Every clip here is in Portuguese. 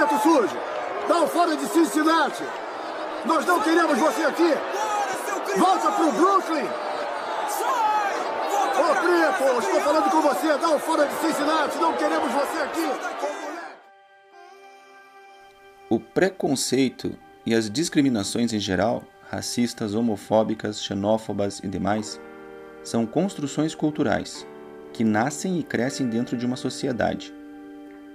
Dá o fora de Cincinnati! Nós não queremos você aqui! Volta pro Brooklyn! Ô, oh, Preto, estou falando com você! Dá o fora de Cincinnati! Não queremos você aqui! O preconceito e as discriminações em geral, racistas, homofóbicas, xenófobas e demais, são construções culturais que nascem e crescem dentro de uma sociedade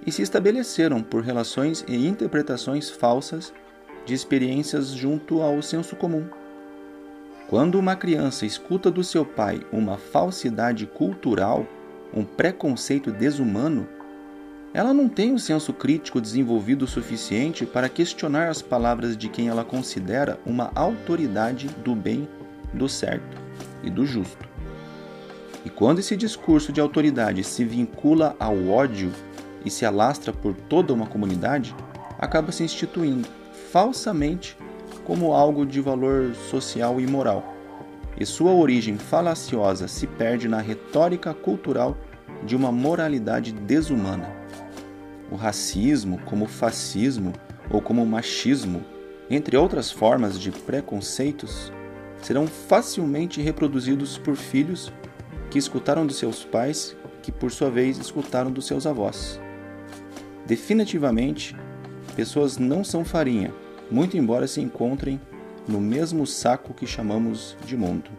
e se estabeleceram por relações e interpretações falsas de experiências junto ao senso comum. Quando uma criança escuta do seu pai uma falsidade cultural, um preconceito desumano, ela não tem o senso crítico desenvolvido o suficiente para questionar as palavras de quem ela considera uma autoridade do bem, do certo e do justo. E quando esse discurso de autoridade se vincula ao ódio e se alastra por toda uma comunidade, acaba se instituindo falsamente como algo de valor social e moral. E sua origem falaciosa se perde na retórica cultural de uma moralidade desumana o racismo, como o fascismo ou como o machismo, entre outras formas de preconceitos, serão facilmente reproduzidos por filhos que escutaram dos seus pais, que por sua vez escutaram dos seus avós. Definitivamente, pessoas não são farinha, muito embora se encontrem no mesmo saco que chamamos de mundo.